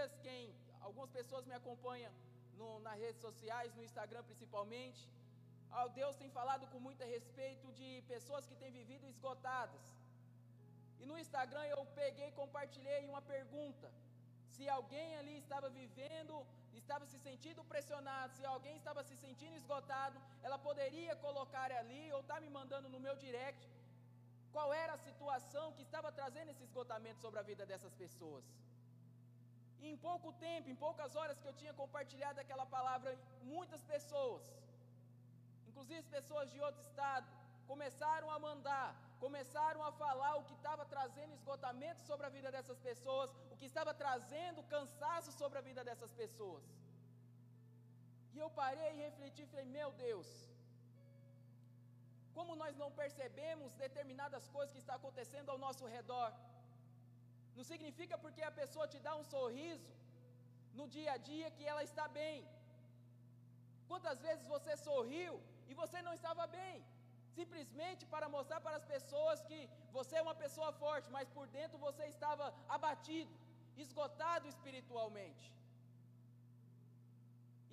dias, quem algumas pessoas me acompanham no, nas redes sociais, no Instagram principalmente, Deus tem falado com muito respeito de pessoas que têm vivido esgotadas. E no Instagram eu peguei e compartilhei uma pergunta. Se alguém ali estava vivendo, estava se sentindo pressionado, se alguém estava se sentindo esgotado, ela poderia colocar ali ou está me mandando no meu direct qual era a situação que estava trazendo esse esgotamento sobre a vida dessas pessoas. E em pouco tempo, em poucas horas que eu tinha compartilhado aquela palavra, muitas pessoas inclusive pessoas de outro estado, começaram a mandar, começaram a falar o que estava trazendo esgotamento sobre a vida dessas pessoas, o que estava trazendo cansaço sobre a vida dessas pessoas. E eu parei e refleti e falei: Meu Deus, como nós não percebemos determinadas coisas que estão acontecendo ao nosso redor. Não significa porque a pessoa te dá um sorriso no dia a dia que ela está bem. Quantas vezes você sorriu e você não estava bem, simplesmente para mostrar para as pessoas que você é uma pessoa forte, mas por dentro você estava abatido, esgotado espiritualmente.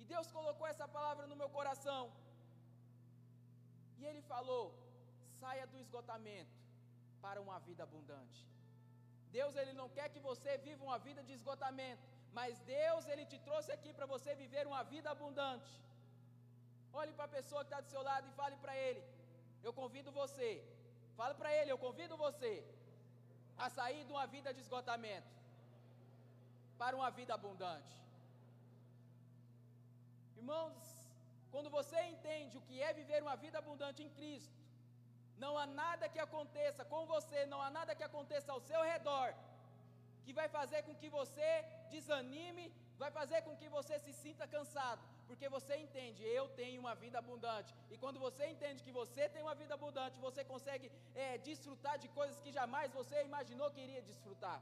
E Deus colocou essa palavra no meu coração. E Ele falou: saia do esgotamento para uma vida abundante. Deus ele não quer que você viva uma vida de esgotamento, mas Deus ele te trouxe aqui para você viver uma vida abundante. Olhe para a pessoa que está do seu lado e fale para ele: Eu convido você. Fale para ele: Eu convido você a sair de uma vida de esgotamento para uma vida abundante. Irmãos, quando você entende o que é viver uma vida abundante em Cristo, não há nada que aconteça com você, não há nada que aconteça ao seu redor que vai fazer com que você desanime, vai fazer com que você se sinta cansado, porque você entende, eu tenho uma vida abundante. E quando você entende que você tem uma vida abundante, você consegue é, desfrutar de coisas que jamais você imaginou que iria desfrutar.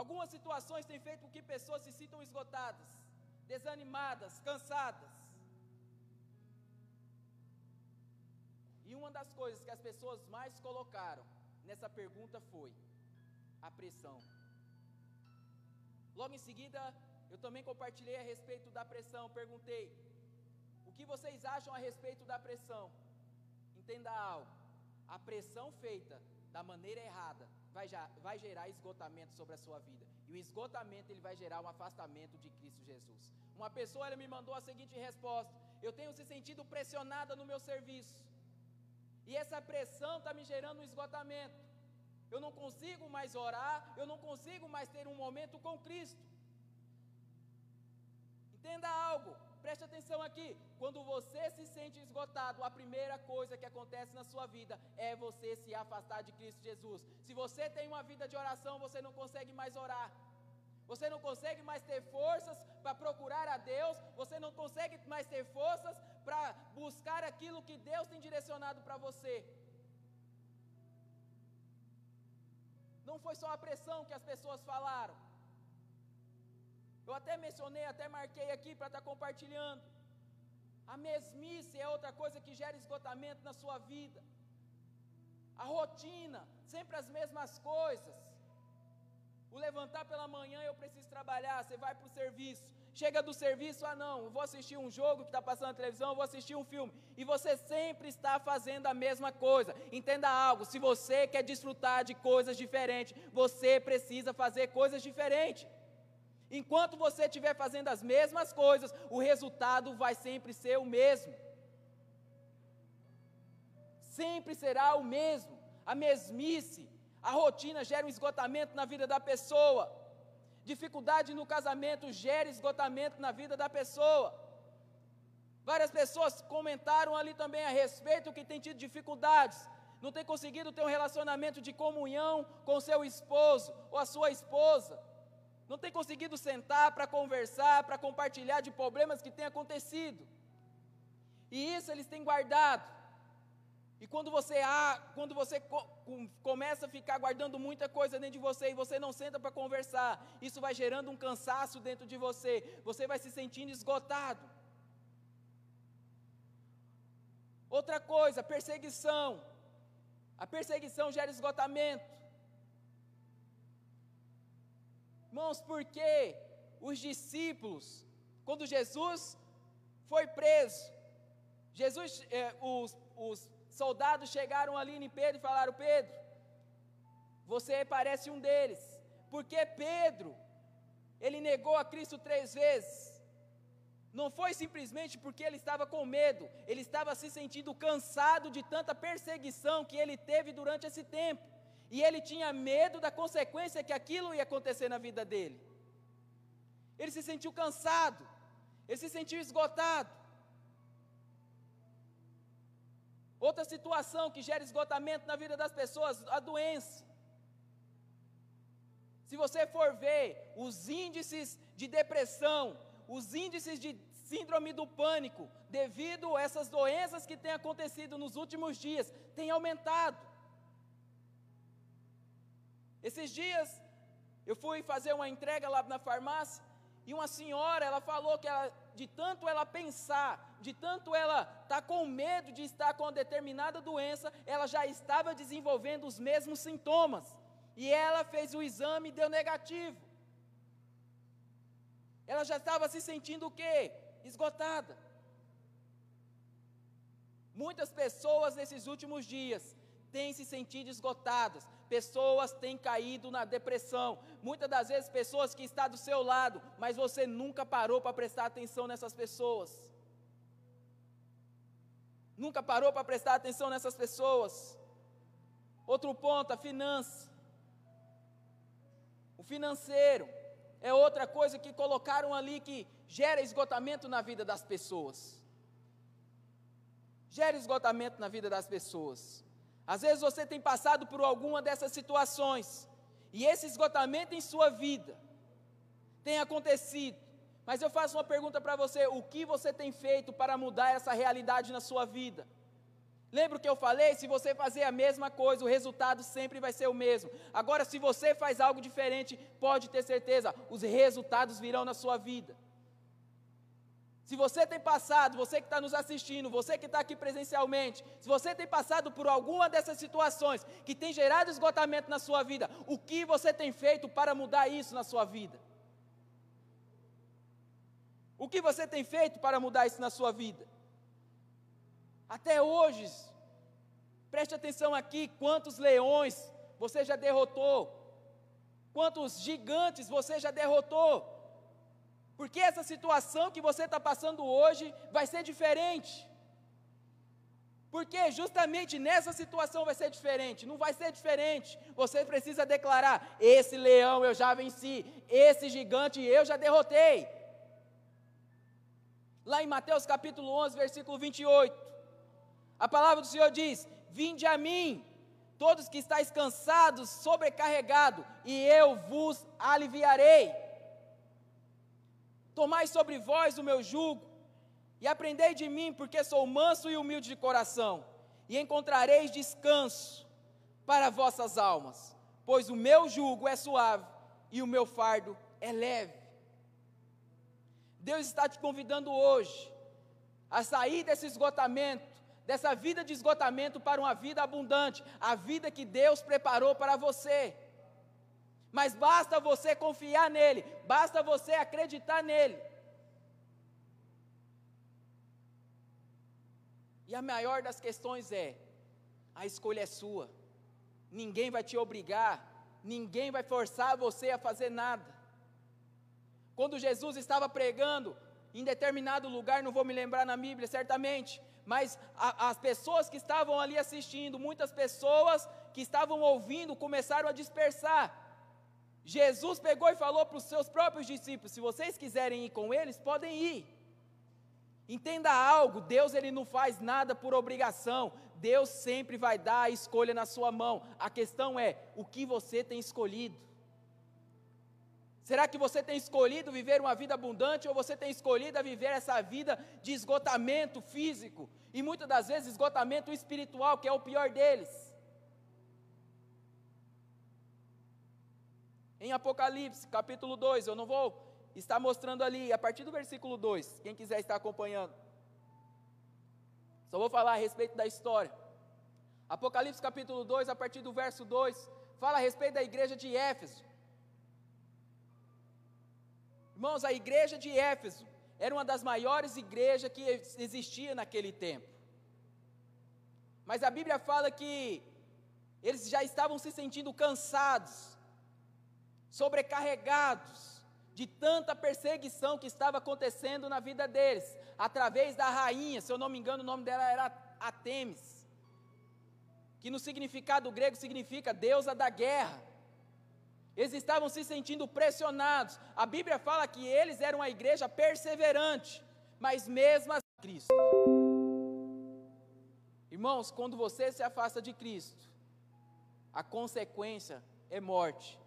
Algumas situações têm feito com que pessoas se sintam esgotadas, desanimadas, cansadas. E uma das coisas que as pessoas mais colocaram nessa pergunta foi a pressão. Logo em seguida, eu também compartilhei a respeito da pressão, perguntei: o que vocês acham a respeito da pressão? Entenda algo: a pressão feita da maneira errada vai, já, vai gerar esgotamento sobre a sua vida. E o esgotamento ele vai gerar um afastamento de Cristo Jesus. Uma pessoa ela me mandou a seguinte resposta: Eu tenho se sentido pressionada no meu serviço. E essa pressão está me gerando um esgotamento. Eu não consigo mais orar, eu não consigo mais ter um momento com Cristo. Entenda algo, preste atenção aqui. Quando você se sente esgotado, a primeira coisa que acontece na sua vida é você se afastar de Cristo Jesus. Se você tem uma vida de oração, você não consegue mais orar. Você não consegue mais ter forças para procurar a Deus, você não consegue mais ter forças para buscar aquilo que Deus tem direcionado para você. Não foi só a pressão que as pessoas falaram. Eu até mencionei, até marquei aqui para estar tá compartilhando. A mesmice é outra coisa que gera esgotamento na sua vida. A rotina, sempre as mesmas coisas. O levantar pela manhã, eu preciso trabalhar, você vai para o serviço. Chega do serviço, ah não, vou assistir um jogo que está passando na televisão, vou assistir um filme. E você sempre está fazendo a mesma coisa. Entenda algo, se você quer desfrutar de coisas diferentes, você precisa fazer coisas diferentes. Enquanto você estiver fazendo as mesmas coisas, o resultado vai sempre ser o mesmo. Sempre será o mesmo. A mesmice, a rotina gera um esgotamento na vida da pessoa. Dificuldade no casamento gera esgotamento na vida da pessoa. Várias pessoas comentaram ali também a respeito que tem tido dificuldades, não tem conseguido ter um relacionamento de comunhão com seu esposo ou a sua esposa não tem conseguido sentar para conversar, para compartilhar de problemas que têm acontecido. E isso eles têm guardado. E quando você, ah, quando você co começa a ficar guardando muita coisa dentro de você e você não senta para conversar, isso vai gerando um cansaço dentro de você, você vai se sentindo esgotado. Outra coisa, perseguição. A perseguição gera esgotamento. Irmãos, porque os discípulos, quando Jesus foi preso, Jesus, eh, os, os soldados chegaram ali em Pedro e falaram: Pedro, você parece um deles, porque Pedro, ele negou a Cristo três vezes. Não foi simplesmente porque ele estava com medo, ele estava se sentindo cansado de tanta perseguição que ele teve durante esse tempo. E ele tinha medo da consequência que aquilo ia acontecer na vida dele. Ele se sentiu cansado, ele se sentiu esgotado. Outra situação que gera esgotamento na vida das pessoas, a doença. Se você for ver os índices de depressão, os índices de síndrome do pânico, devido a essas doenças que têm acontecido nos últimos dias, têm aumentado. Esses dias eu fui fazer uma entrega lá na farmácia e uma senhora, ela falou que ela, de tanto ela pensar, de tanto ela estar tá com medo de estar com determinada doença, ela já estava desenvolvendo os mesmos sintomas. E ela fez o exame e deu negativo. Ela já estava se sentindo o quê? Esgotada. Muitas pessoas nesses últimos dias têm se sentido esgotadas, pessoas têm caído na depressão. Muitas das vezes, pessoas que estão do seu lado, mas você nunca parou para prestar atenção nessas pessoas. Nunca parou para prestar atenção nessas pessoas. Outro ponto, a finança. O financeiro é outra coisa que colocaram ali que gera esgotamento na vida das pessoas. Gera esgotamento na vida das pessoas. Às vezes você tem passado por alguma dessas situações, e esse esgotamento em sua vida tem acontecido. Mas eu faço uma pergunta para você: o que você tem feito para mudar essa realidade na sua vida? Lembra o que eu falei? Se você fazer a mesma coisa, o resultado sempre vai ser o mesmo. Agora, se você faz algo diferente, pode ter certeza, os resultados virão na sua vida. Se você tem passado, você que está nos assistindo, você que está aqui presencialmente, se você tem passado por alguma dessas situações que tem gerado esgotamento na sua vida, o que você tem feito para mudar isso na sua vida? O que você tem feito para mudar isso na sua vida? Até hoje, preste atenção aqui: quantos leões você já derrotou, quantos gigantes você já derrotou. Porque essa situação que você está passando hoje vai ser diferente. Porque justamente nessa situação vai ser diferente, não vai ser diferente. Você precisa declarar: esse leão eu já venci, esse gigante eu já derrotei. Lá em Mateus capítulo 11, versículo 28, a palavra do Senhor diz: Vinde a mim, todos que estáis cansados, sobrecarregados, e eu vos aliviarei. Tomai sobre vós o meu jugo, e aprendei de mim, porque sou manso e humilde de coração, e encontrareis descanso para vossas almas, pois o meu jugo é suave e o meu fardo é leve. Deus está te convidando hoje a sair desse esgotamento, dessa vida de esgotamento para uma vida abundante, a vida que Deus preparou para você. Mas basta você confiar nele, basta você acreditar nele. E a maior das questões é: a escolha é sua. Ninguém vai te obrigar, ninguém vai forçar você a fazer nada. Quando Jesus estava pregando em determinado lugar, não vou me lembrar na Bíblia certamente, mas a, as pessoas que estavam ali assistindo, muitas pessoas que estavam ouvindo, começaram a dispersar. Jesus pegou e falou para os seus próprios discípulos: se vocês quiserem ir com eles, podem ir. Entenda algo, Deus ele não faz nada por obrigação. Deus sempre vai dar a escolha na sua mão. A questão é o que você tem escolhido. Será que você tem escolhido viver uma vida abundante ou você tem escolhido viver essa vida de esgotamento físico e muitas das vezes esgotamento espiritual, que é o pior deles? Em Apocalipse, capítulo 2, eu não vou estar mostrando ali, a partir do versículo 2, quem quiser estar acompanhando. Só vou falar a respeito da história. Apocalipse capítulo 2, a partir do verso 2, fala a respeito da igreja de Éfeso. Irmãos, a igreja de Éfeso era uma das maiores igrejas que existia naquele tempo. Mas a Bíblia fala que eles já estavam se sentindo cansados, sobrecarregados de tanta perseguição que estava acontecendo na vida deles, através da rainha, se eu não me engano, o nome dela era Atemis, que no significado grego significa deusa da guerra. Eles estavam se sentindo pressionados. A Bíblia fala que eles eram uma igreja perseverante, mas mesmo assim, Cristo. Irmãos, quando você se afasta de Cristo, a consequência é morte.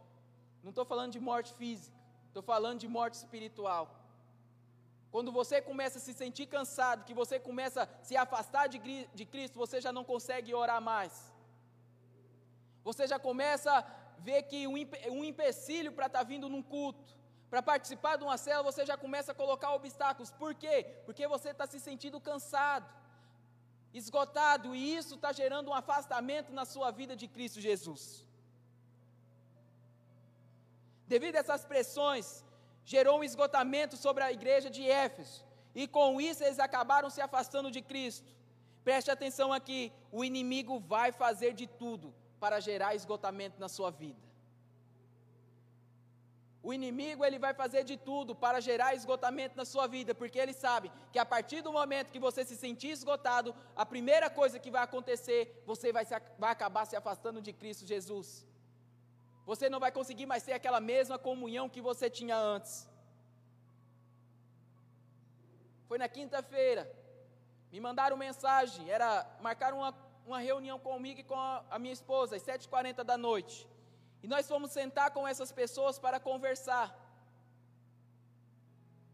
Não estou falando de morte física, estou falando de morte espiritual. Quando você começa a se sentir cansado, que você começa a se afastar de, de Cristo, você já não consegue orar mais. Você já começa a ver que um, um empecilho para estar tá vindo num culto, para participar de uma célula, você já começa a colocar obstáculos. Por quê? Porque você está se sentindo cansado, esgotado, e isso está gerando um afastamento na sua vida de Cristo Jesus. Devido a essas pressões, gerou um esgotamento sobre a igreja de Éfeso, e com isso eles acabaram se afastando de Cristo. Preste atenção aqui: o inimigo vai fazer de tudo para gerar esgotamento na sua vida. O inimigo ele vai fazer de tudo para gerar esgotamento na sua vida, porque ele sabe que a partir do momento que você se sentir esgotado, a primeira coisa que vai acontecer, você vai, se, vai acabar se afastando de Cristo Jesus. Você não vai conseguir mais ter aquela mesma comunhão que você tinha antes. Foi na quinta-feira, me mandaram mensagem, era marcar uma, uma reunião comigo e com a, a minha esposa, às 7h40 da noite. E nós fomos sentar com essas pessoas para conversar.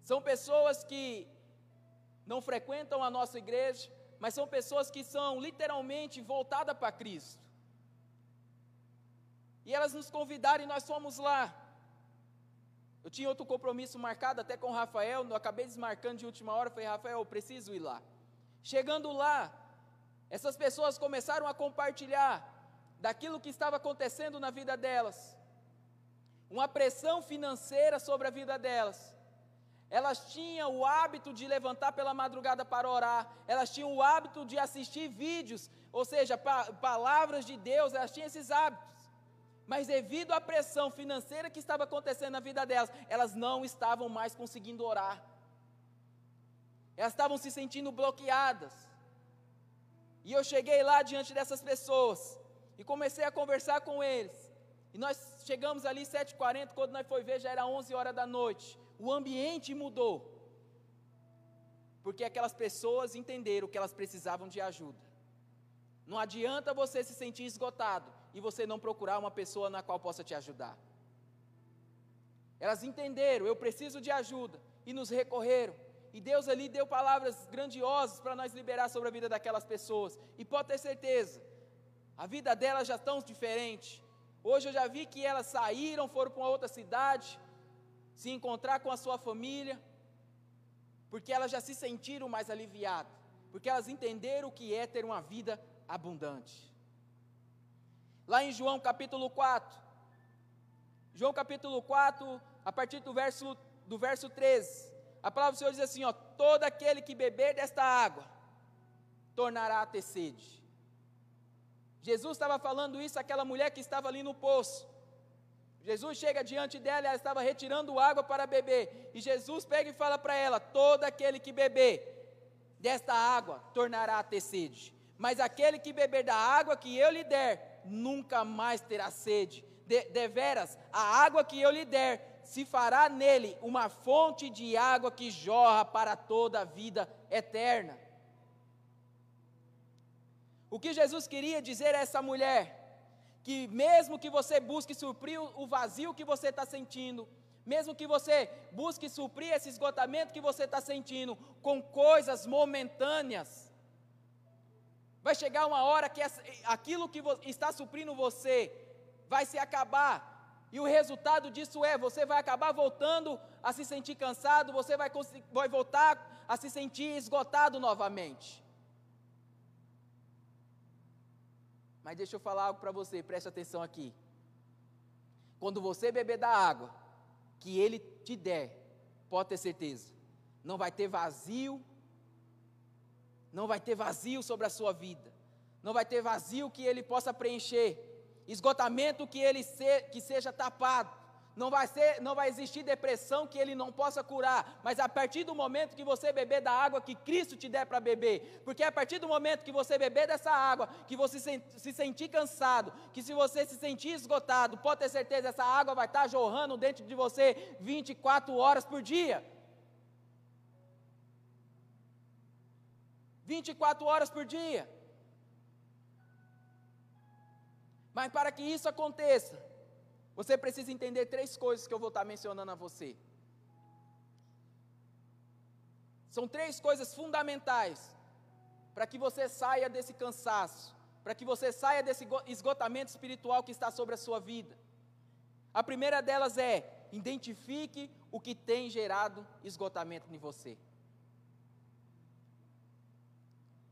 São pessoas que não frequentam a nossa igreja, mas são pessoas que são literalmente voltadas para Cristo. E elas nos convidaram e nós fomos lá. Eu tinha outro compromisso marcado até com o Rafael, eu acabei desmarcando de última hora, falei, Rafael, eu preciso ir lá. Chegando lá, essas pessoas começaram a compartilhar daquilo que estava acontecendo na vida delas, uma pressão financeira sobre a vida delas. Elas tinham o hábito de levantar pela madrugada para orar, elas tinham o hábito de assistir vídeos, ou seja, pa palavras de Deus, elas tinham esses hábitos mas devido à pressão financeira que estava acontecendo na vida delas, elas não estavam mais conseguindo orar. Elas estavam se sentindo bloqueadas. E eu cheguei lá diante dessas pessoas e comecei a conversar com eles. E nós chegamos ali 7h40, quando nós foi ver já era 11 horas da noite. O ambiente mudou. Porque aquelas pessoas entenderam que elas precisavam de ajuda. Não adianta você se sentir esgotado e você não procurar uma pessoa na qual possa te ajudar. Elas entenderam, eu preciso de ajuda, e nos recorreram. E Deus ali deu palavras grandiosas para nós liberar sobre a vida daquelas pessoas. E pode ter certeza, a vida delas já estão diferente. Hoje eu já vi que elas saíram, foram para uma outra cidade, se encontrar com a sua família, porque elas já se sentiram mais aliviadas, porque elas entenderam o que é ter uma vida abundante. Lá em João capítulo 4. João capítulo 4, a partir do verso, do verso 13. A palavra do Senhor diz assim: ó, todo aquele que beber desta água tornará a ter sede. Jesus estava falando isso àquela mulher que estava ali no poço. Jesus chega diante dela, ela estava retirando água para beber. E Jesus pega e fala para ela: todo aquele que beber desta água tornará a ter sede. Mas aquele que beber da água que eu lhe der, nunca mais terá sede. De, deveras, a água que eu lhe der, se fará nele uma fonte de água que jorra para toda a vida eterna. O que Jesus queria dizer a essa mulher? Que mesmo que você busque suprir o vazio que você está sentindo, mesmo que você busque suprir esse esgotamento que você está sentindo com coisas momentâneas, Vai chegar uma hora que essa, aquilo que está suprindo você vai se acabar. E o resultado disso é: você vai acabar voltando a se sentir cansado, você vai, vai voltar a se sentir esgotado novamente. Mas deixa eu falar algo para você, preste atenção aqui. Quando você beber da água que Ele te der, pode ter certeza, não vai ter vazio, não vai ter vazio sobre a sua vida, não vai ter vazio que ele possa preencher, esgotamento que ele se, que seja tapado. Não vai, ser, não vai existir depressão que ele não possa curar, mas a partir do momento que você beber da água que Cristo te der para beber, porque a partir do momento que você beber dessa água, que você se, se sentir cansado, que se você se sentir esgotado, pode ter certeza, essa água vai estar jorrando dentro de você 24 horas por dia. 24 horas por dia. Mas para que isso aconteça, você precisa entender três coisas que eu vou estar mencionando a você. São três coisas fundamentais para que você saia desse cansaço, para que você saia desse esgotamento espiritual que está sobre a sua vida. A primeira delas é: identifique o que tem gerado esgotamento em você.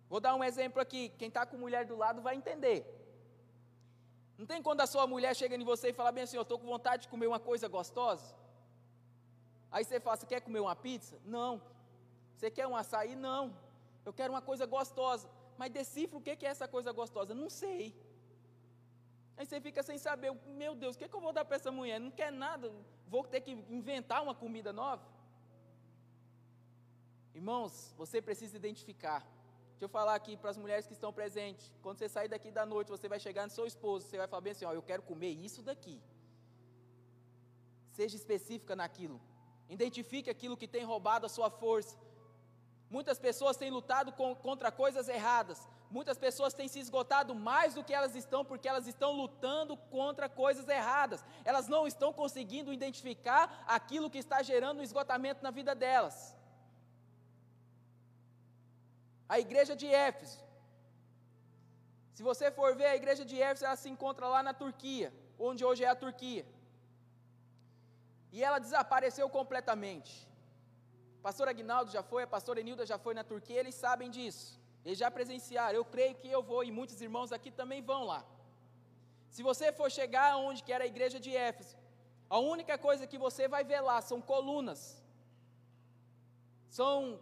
Vou dar um exemplo aqui. Quem está com mulher do lado vai entender. Não tem quando a sua mulher chega em você e fala bem assim, eu estou com vontade de comer uma coisa gostosa? Aí você fala, você quer comer uma pizza? Não. Você quer um açaí? Não. Eu quero uma coisa gostosa. Mas decifra o que é essa coisa gostosa? Não sei. Aí você fica sem saber, meu Deus, o que, é que eu vou dar para essa mulher? Não quer nada, vou ter que inventar uma comida nova? Irmãos, você precisa identificar Deixa eu falar aqui para as mulheres que estão presentes. Quando você sair daqui da noite, você vai chegar no seu esposo, você vai falar bem assim: ó, eu quero comer isso daqui. Seja específica naquilo. Identifique aquilo que tem roubado a sua força. Muitas pessoas têm lutado com, contra coisas erradas. Muitas pessoas têm se esgotado mais do que elas estão, porque elas estão lutando contra coisas erradas. Elas não estão conseguindo identificar aquilo que está gerando um esgotamento na vida delas a igreja de Éfeso. Se você for ver a igreja de Éfeso, ela se encontra lá na Turquia, onde hoje é a Turquia. E ela desapareceu completamente. Pastor Agnaldo já foi, a pastora Enilda já foi na Turquia, eles sabem disso. Eles já presenciaram. Eu creio que eu vou e muitos irmãos aqui também vão lá. Se você for chegar onde que era a igreja de Éfeso, a única coisa que você vai ver lá são colunas. São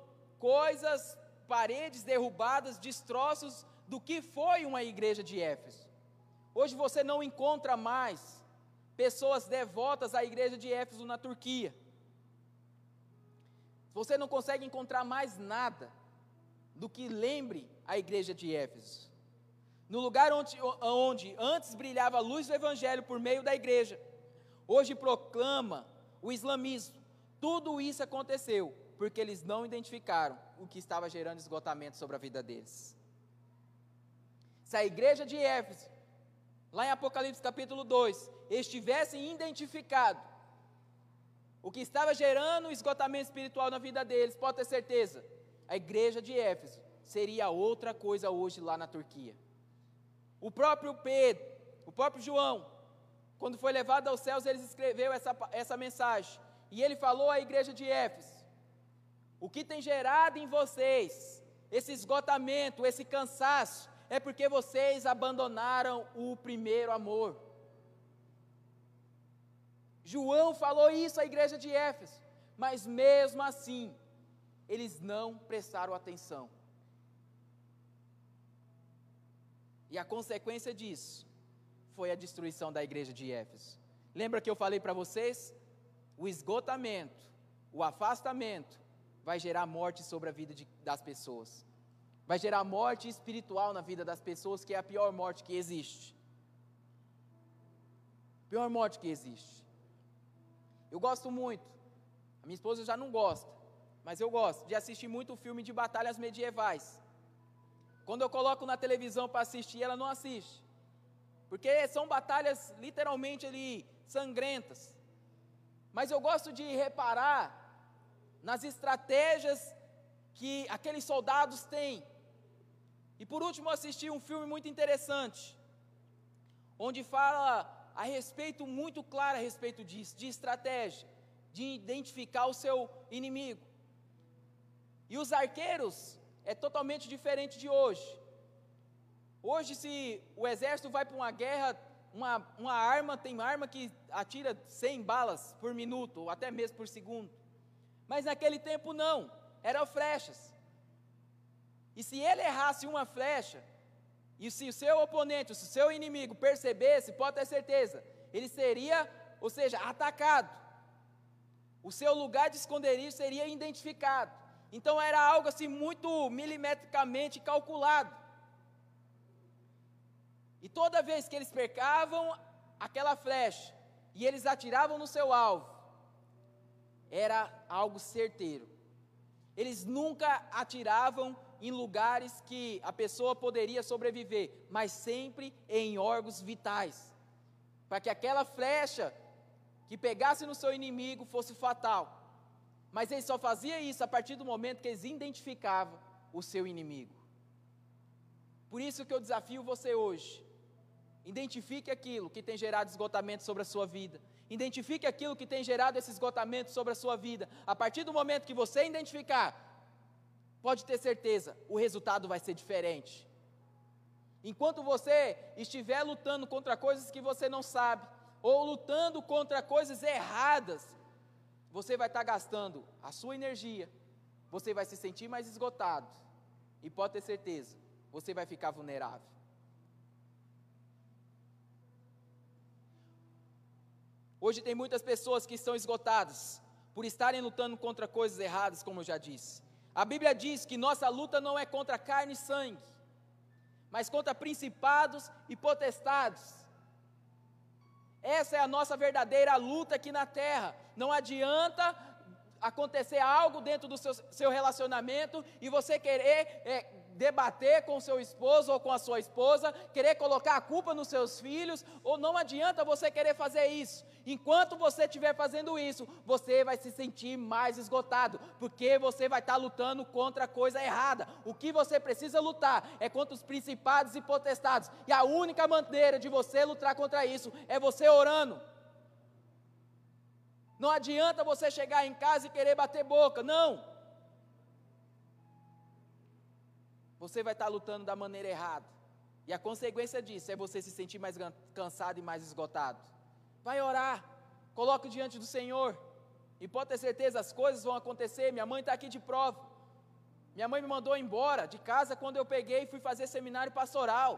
coisas paredes derrubadas, destroços do que foi uma igreja de Éfeso. Hoje você não encontra mais pessoas devotas à igreja de Éfeso na Turquia. Você não consegue encontrar mais nada do que lembre a igreja de Éfeso. No lugar onde, onde antes brilhava a luz do Evangelho por meio da igreja, hoje proclama o islamismo. Tudo isso aconteceu porque eles não identificaram o que estava gerando esgotamento sobre a vida deles. Se a igreja de Éfeso, lá em Apocalipse capítulo 2, estivessem identificado o que estava gerando esgotamento espiritual na vida deles, pode ter certeza, a igreja de Éfeso seria outra coisa hoje lá na Turquia. O próprio Pedro, o próprio João, quando foi levado aos céus, ele escreveu essa, essa mensagem. E ele falou à igreja de Éfeso: o que tem gerado em vocês esse esgotamento, esse cansaço, é porque vocês abandonaram o primeiro amor. João falou isso à igreja de Éfeso, mas mesmo assim, eles não prestaram atenção. E a consequência disso foi a destruição da igreja de Éfeso. Lembra que eu falei para vocês? O esgotamento, o afastamento, vai gerar morte sobre a vida de, das pessoas. Vai gerar morte espiritual na vida das pessoas, que é a pior morte que existe. Pior morte que existe. Eu gosto muito, a minha esposa já não gosta, mas eu gosto de assistir muito filme de batalhas medievais. Quando eu coloco na televisão para assistir, ela não assiste. Porque são batalhas literalmente ali sangrentas. Mas eu gosto de reparar nas estratégias que aqueles soldados têm. E por último, assisti um filme muito interessante, onde fala a respeito, muito claro a respeito disso, de estratégia, de identificar o seu inimigo. E os arqueiros é totalmente diferente de hoje. Hoje, se o exército vai para uma guerra, uma, uma arma, tem arma que atira 100 balas por minuto, ou até mesmo por segundo. Mas naquele tempo não, eram flechas. E se ele errasse uma flecha, e se o seu oponente, se o seu inimigo percebesse, pode ter certeza, ele seria, ou seja, atacado. O seu lugar de esconderijo seria identificado. Então era algo assim muito milimetricamente calculado. E toda vez que eles percavam aquela flecha e eles atiravam no seu alvo, era algo certeiro. Eles nunca atiravam em lugares que a pessoa poderia sobreviver, mas sempre em órgãos vitais, para que aquela flecha que pegasse no seu inimigo fosse fatal. Mas ele só fazia isso a partir do momento que eles identificavam o seu inimigo. Por isso que eu desafio você hoje. Identifique aquilo que tem gerado esgotamento sobre a sua vida. Identifique aquilo que tem gerado esse esgotamento sobre a sua vida. A partir do momento que você identificar, pode ter certeza, o resultado vai ser diferente. Enquanto você estiver lutando contra coisas que você não sabe, ou lutando contra coisas erradas, você vai estar gastando a sua energia, você vai se sentir mais esgotado, e pode ter certeza, você vai ficar vulnerável. Hoje tem muitas pessoas que estão esgotadas por estarem lutando contra coisas erradas, como eu já disse. A Bíblia diz que nossa luta não é contra carne e sangue, mas contra principados e potestades. Essa é a nossa verdadeira luta aqui na terra. Não adianta acontecer algo dentro do seu, seu relacionamento e você querer é, debater com seu esposo ou com a sua esposa, querer colocar a culpa nos seus filhos, ou não adianta você querer fazer isso. Enquanto você estiver fazendo isso, você vai se sentir mais esgotado, porque você vai estar lutando contra a coisa errada. O que você precisa lutar é contra os principados e potestades, e a única maneira de você lutar contra isso é você orando. Não adianta você chegar em casa e querer bater boca, não. Você vai estar lutando da maneira errada. E a consequência disso é você se sentir mais cansado e mais esgotado. Vai orar, coloque diante do Senhor. E pode ter certeza, as coisas vão acontecer. Minha mãe está aqui de prova. Minha mãe me mandou embora de casa quando eu peguei e fui fazer seminário pastoral.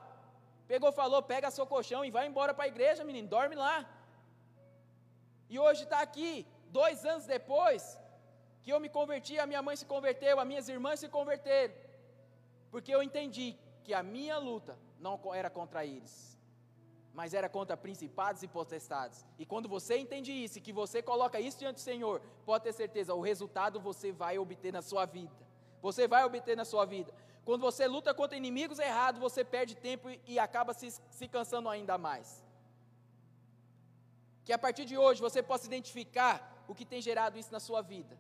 Pegou, falou: pega seu colchão e vai embora para a igreja, menino, dorme lá. E hoje está aqui, dois anos depois que eu me converti, a minha mãe se converteu, as minhas irmãs se converteram. Porque eu entendi que a minha luta não era contra eles, mas era contra principados e potestades. E quando você entende isso e que você coloca isso diante do Senhor, pode ter certeza, o resultado você vai obter na sua vida. Você vai obter na sua vida. Quando você luta contra inimigos errados, você perde tempo e acaba se, se cansando ainda mais. Que a partir de hoje você possa identificar o que tem gerado isso na sua vida.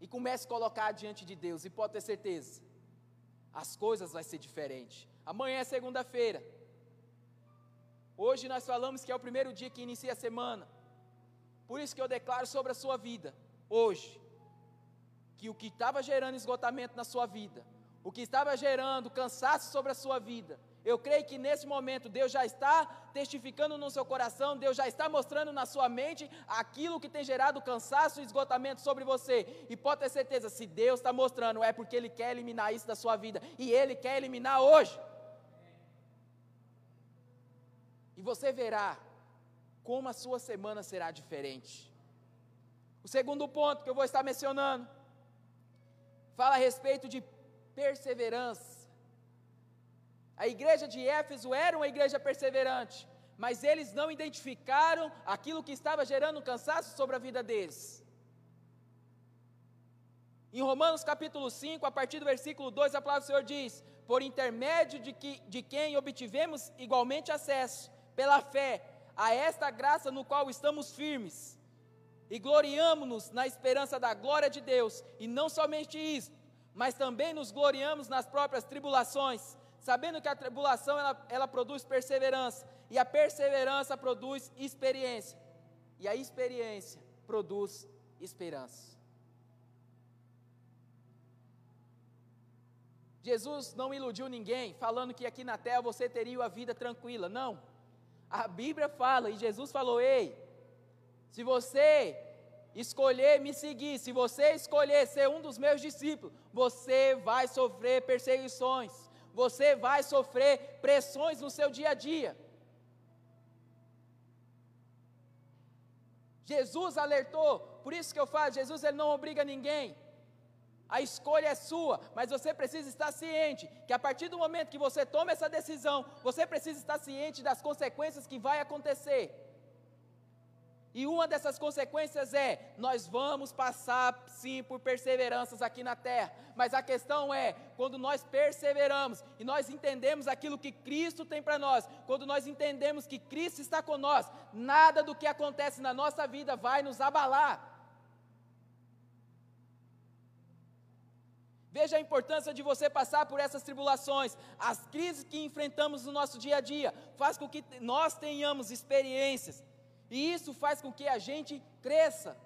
E comece a colocar diante de Deus. E pode ter certeza, as coisas vai ser diferente. Amanhã é segunda-feira. Hoje nós falamos que é o primeiro dia que inicia a semana. Por isso que eu declaro sobre a sua vida, hoje, que o que estava gerando esgotamento na sua vida, o que estava gerando cansaço sobre a sua vida, eu creio que nesse momento Deus já está testificando no seu coração, Deus já está mostrando na sua mente aquilo que tem gerado cansaço e esgotamento sobre você. E pode ter certeza, se Deus está mostrando, é porque Ele quer eliminar isso da sua vida. E Ele quer eliminar hoje. E você verá como a sua semana será diferente. O segundo ponto que eu vou estar mencionando fala a respeito de perseverança. A igreja de Éfeso era uma igreja perseverante, mas eles não identificaram aquilo que estava gerando cansaço sobre a vida deles. Em Romanos capítulo 5, a partir do versículo 2, a palavra do Senhor diz: Por intermédio de, que, de quem obtivemos igualmente acesso, pela fé, a esta graça no qual estamos firmes, e gloriamo-nos na esperança da glória de Deus, e não somente isso, mas também nos gloriamos nas próprias tribulações, sabendo que a tribulação ela, ela produz perseverança, e a perseverança produz experiência, e a experiência produz esperança. Jesus não iludiu ninguém falando que aqui na terra você teria a vida tranquila, não. A Bíblia fala, e Jesus falou: ei, se você escolher me seguir, se você escolher ser um dos meus discípulos, você vai sofrer perseguições, você vai sofrer pressões no seu dia a dia. Jesus alertou, por isso que eu falo, Jesus ele não obriga ninguém. A escolha é sua, mas você precisa estar ciente que a partir do momento que você toma essa decisão, você precisa estar ciente das consequências que vai acontecer. E uma dessas consequências é: nós vamos passar sim por perseveranças aqui na terra, mas a questão é, quando nós perseveramos e nós entendemos aquilo que Cristo tem para nós, quando nós entendemos que Cristo está com nós, nada do que acontece na nossa vida vai nos abalar. Veja a importância de você passar por essas tribulações, as crises que enfrentamos no nosso dia a dia, faz com que nós tenhamos experiências, e isso faz com que a gente cresça.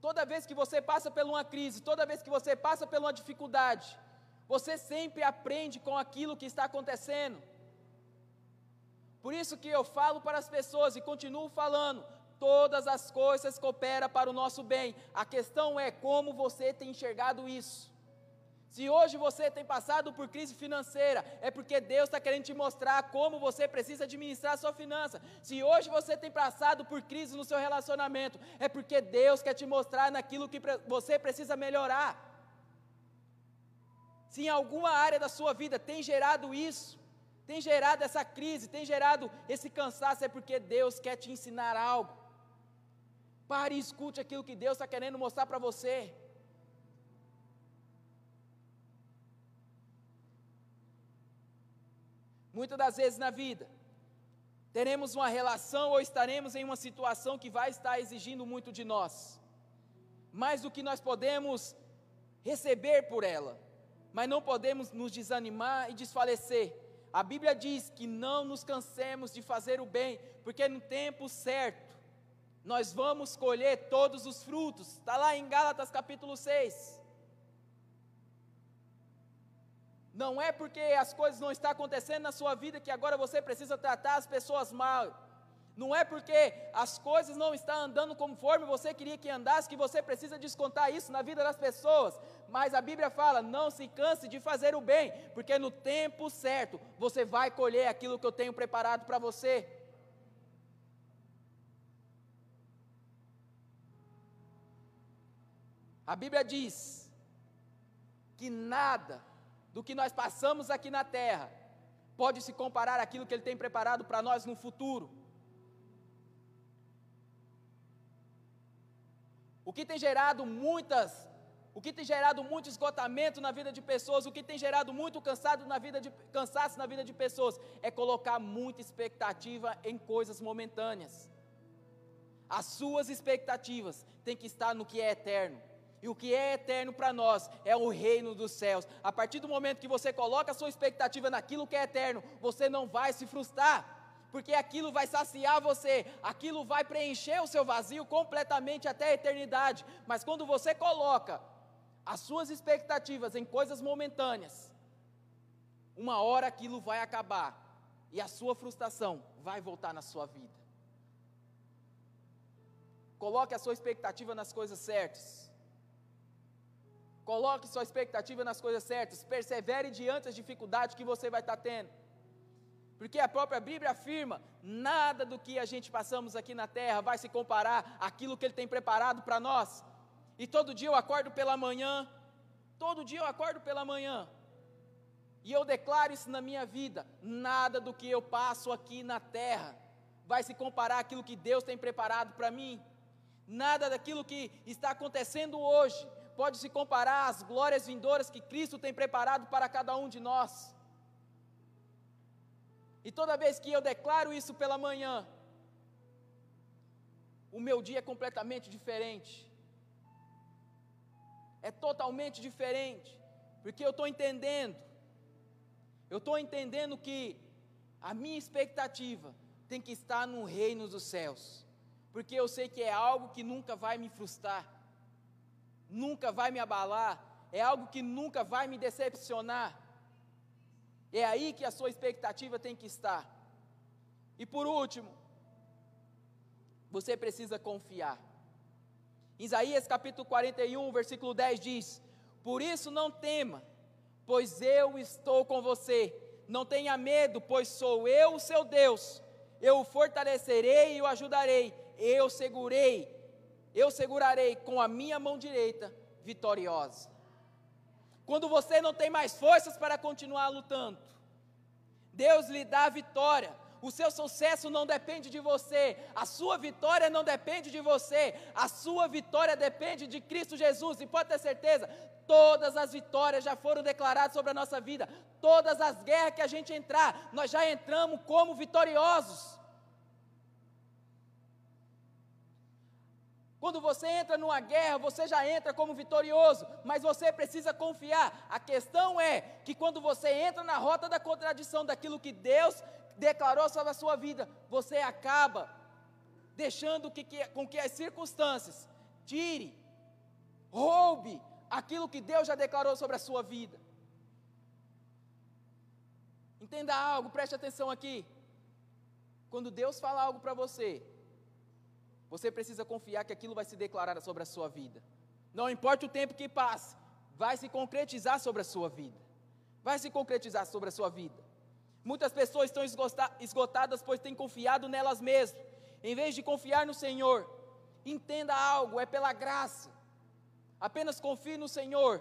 Toda vez que você passa por uma crise, toda vez que você passa por uma dificuldade, você sempre aprende com aquilo que está acontecendo. Por isso que eu falo para as pessoas e continuo falando, todas as coisas cooperam para o nosso bem. A questão é como você tem enxergado isso. Se hoje você tem passado por crise financeira, é porque Deus está querendo te mostrar como você precisa administrar a sua finança. Se hoje você tem passado por crise no seu relacionamento, é porque Deus quer te mostrar naquilo que você precisa melhorar. Se em alguma área da sua vida tem gerado isso, tem gerado essa crise, tem gerado esse cansaço, é porque Deus quer te ensinar algo. Pare e escute aquilo que Deus está querendo mostrar para você. Muitas das vezes na vida, teremos uma relação ou estaremos em uma situação que vai estar exigindo muito de nós, mais do que nós podemos receber por ela, mas não podemos nos desanimar e desfalecer. A Bíblia diz que não nos cansemos de fazer o bem, porque no tempo certo nós vamos colher todos os frutos. Está lá em Gálatas capítulo 6. Não é porque as coisas não estão acontecendo na sua vida que agora você precisa tratar as pessoas mal. Não é porque as coisas não estão andando conforme você queria que andasse que você precisa descontar isso na vida das pessoas. Mas a Bíblia fala: não se canse de fazer o bem, porque no tempo certo você vai colher aquilo que eu tenho preparado para você. A Bíblia diz que nada do que nós passamos aqui na terra pode se comparar àquilo que Ele tem preparado para nós no futuro. O que tem gerado muitas, o que tem gerado muito esgotamento na vida de pessoas, o que tem gerado muito cansado na vida de, cansaço na vida de pessoas, é colocar muita expectativa em coisas momentâneas. As suas expectativas têm que estar no que é eterno. E o que é eterno para nós é o reino dos céus. A partir do momento que você coloca a sua expectativa naquilo que é eterno, você não vai se frustrar porque aquilo vai saciar você, aquilo vai preencher o seu vazio completamente até a eternidade. Mas quando você coloca as suas expectativas em coisas momentâneas, uma hora aquilo vai acabar e a sua frustração vai voltar na sua vida. Coloque a sua expectativa nas coisas certas. Coloque sua expectativa nas coisas certas. Persevere diante das dificuldades que você vai estar tendo. Porque a própria Bíblia afirma: nada do que a gente passamos aqui na terra vai se comparar àquilo que Ele tem preparado para nós. E todo dia eu acordo pela manhã, todo dia eu acordo pela manhã, e eu declaro isso na minha vida: nada do que eu passo aqui na terra vai se comparar àquilo que Deus tem preparado para mim. Nada daquilo que está acontecendo hoje pode se comparar às glórias vindouras que Cristo tem preparado para cada um de nós. E toda vez que eu declaro isso pela manhã, o meu dia é completamente diferente. É totalmente diferente, porque eu estou entendendo, eu estou entendendo que a minha expectativa tem que estar no reino dos céus, porque eu sei que é algo que nunca vai me frustrar nunca vai me abalar, é algo que nunca vai me decepcionar. É aí que a sua expectativa tem que estar. E por último, Você precisa confiar. Isaías capítulo 41, versículo 10 diz: Por isso não tema, pois eu estou com você. Não tenha medo, pois sou eu o seu Deus. Eu o fortalecerei e o ajudarei. Eu segurei, eu segurarei com a minha mão direita vitoriosa. Quando você não tem mais forças para continuar lutando, Deus lhe dá a vitória. O seu sucesso não depende de você, a sua vitória não depende de você, a sua vitória depende de Cristo Jesus. E pode ter certeza, todas as vitórias já foram declaradas sobre a nossa vida, todas as guerras que a gente entrar, nós já entramos como vitoriosos. Quando você entra numa guerra, você já entra como vitorioso, mas você precisa confiar. A questão é que quando você entra na rota da contradição daquilo que Deus declarou sobre a sua vida, você acaba deixando que, que, com que as circunstâncias tire, roube aquilo que Deus já declarou sobre a sua vida. Entenda algo, preste atenção aqui. Quando Deus fala algo para você, você precisa confiar que aquilo vai se declarar sobre a sua vida. Não importa o tempo que passe, vai se concretizar sobre a sua vida. Vai se concretizar sobre a sua vida. Muitas pessoas estão esgotadas pois têm confiado nelas mesmas, em vez de confiar no Senhor. Entenda algo, é pela graça. Apenas confie no Senhor.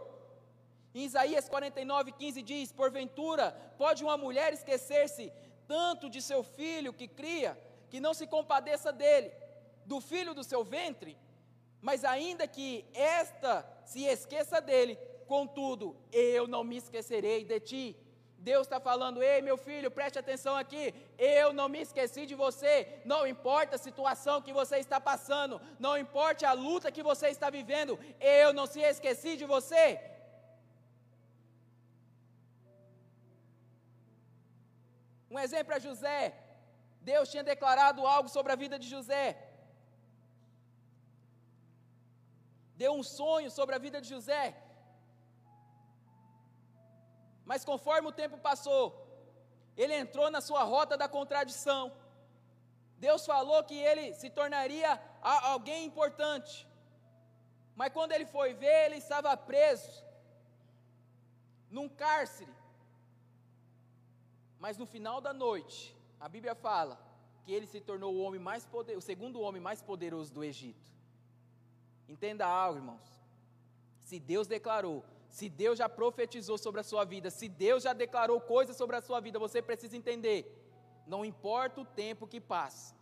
Em Isaías 49, 15 diz: Porventura, pode uma mulher esquecer-se tanto de seu filho que cria, que não se compadeça dele do filho do seu ventre, mas ainda que esta se esqueça dele, contudo, eu não me esquecerei de ti. Deus está falando, ei meu filho, preste atenção aqui, eu não me esqueci de você, não importa a situação que você está passando, não importa a luta que você está vivendo, eu não se esqueci de você. Um exemplo é José, Deus tinha declarado algo sobre a vida de José, deu um sonho sobre a vida de José. Mas conforme o tempo passou, ele entrou na sua rota da contradição. Deus falou que ele se tornaria alguém importante. Mas quando ele foi ver, ele estava preso num cárcere. Mas no final da noite, a Bíblia fala que ele se tornou o homem mais poder, o segundo homem mais poderoso do Egito. Entenda algo, irmãos. Se Deus declarou, se Deus já profetizou sobre a sua vida, se Deus já declarou coisas sobre a sua vida, você precisa entender. Não importa o tempo que passe,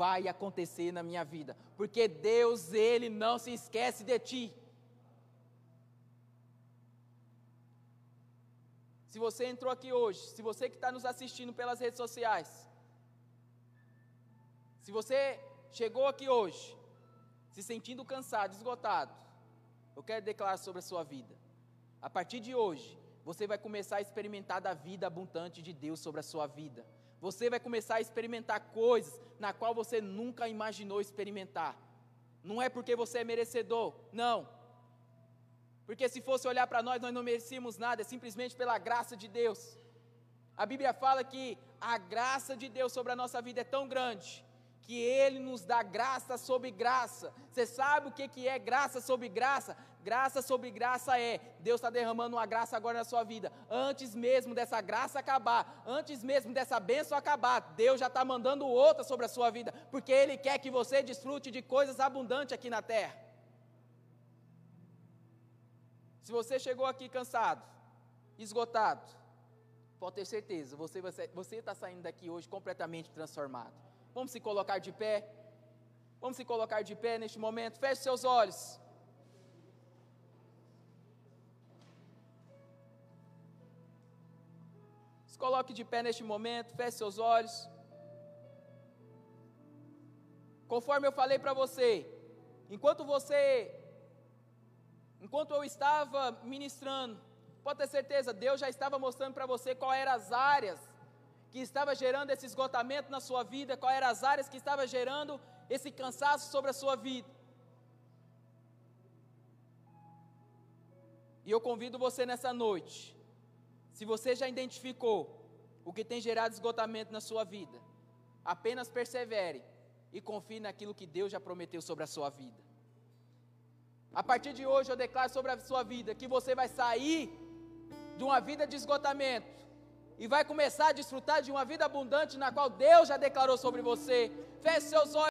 vai acontecer na minha vida, porque Deus, Ele não se esquece de ti. Se você entrou aqui hoje, se você que está nos assistindo pelas redes sociais, se você chegou aqui hoje se sentindo cansado, esgotado, eu quero declarar sobre a sua vida. A partir de hoje, você vai começar a experimentar da vida abundante de Deus sobre a sua vida. Você vai começar a experimentar coisas na qual você nunca imaginou experimentar. Não é porque você é merecedor, não. Porque se fosse olhar para nós, nós não merecíamos nada, é simplesmente pela graça de Deus. A Bíblia fala que a graça de Deus sobre a nossa vida é tão grande que Ele nos dá graça sobre graça. Você sabe o que, que é graça sobre graça? Graça sobre graça é Deus está derramando uma graça agora na sua vida. Antes mesmo dessa graça acabar, antes mesmo dessa bênção acabar, Deus já está mandando outra sobre a sua vida, porque Ele quer que você desfrute de coisas abundantes aqui na terra. Se você chegou aqui cansado, esgotado, pode ter certeza, você está saindo daqui hoje completamente transformado. Vamos se colocar de pé. Vamos se colocar de pé neste momento. Feche seus olhos. Se coloque de pé neste momento. Feche seus olhos. Conforme eu falei para você, enquanto você, enquanto eu estava ministrando, pode ter certeza, Deus já estava mostrando para você qual eram as áreas que estava gerando esse esgotamento na sua vida, quais eram as áreas que estava gerando esse cansaço sobre a sua vida. E eu convido você nessa noite, se você já identificou o que tem gerado esgotamento na sua vida, apenas persevere e confie naquilo que Deus já prometeu sobre a sua vida. A partir de hoje eu declaro sobre a sua vida que você vai sair de uma vida de esgotamento e vai começar a desfrutar de uma vida abundante na qual Deus já declarou sobre você. Feche seus olhos.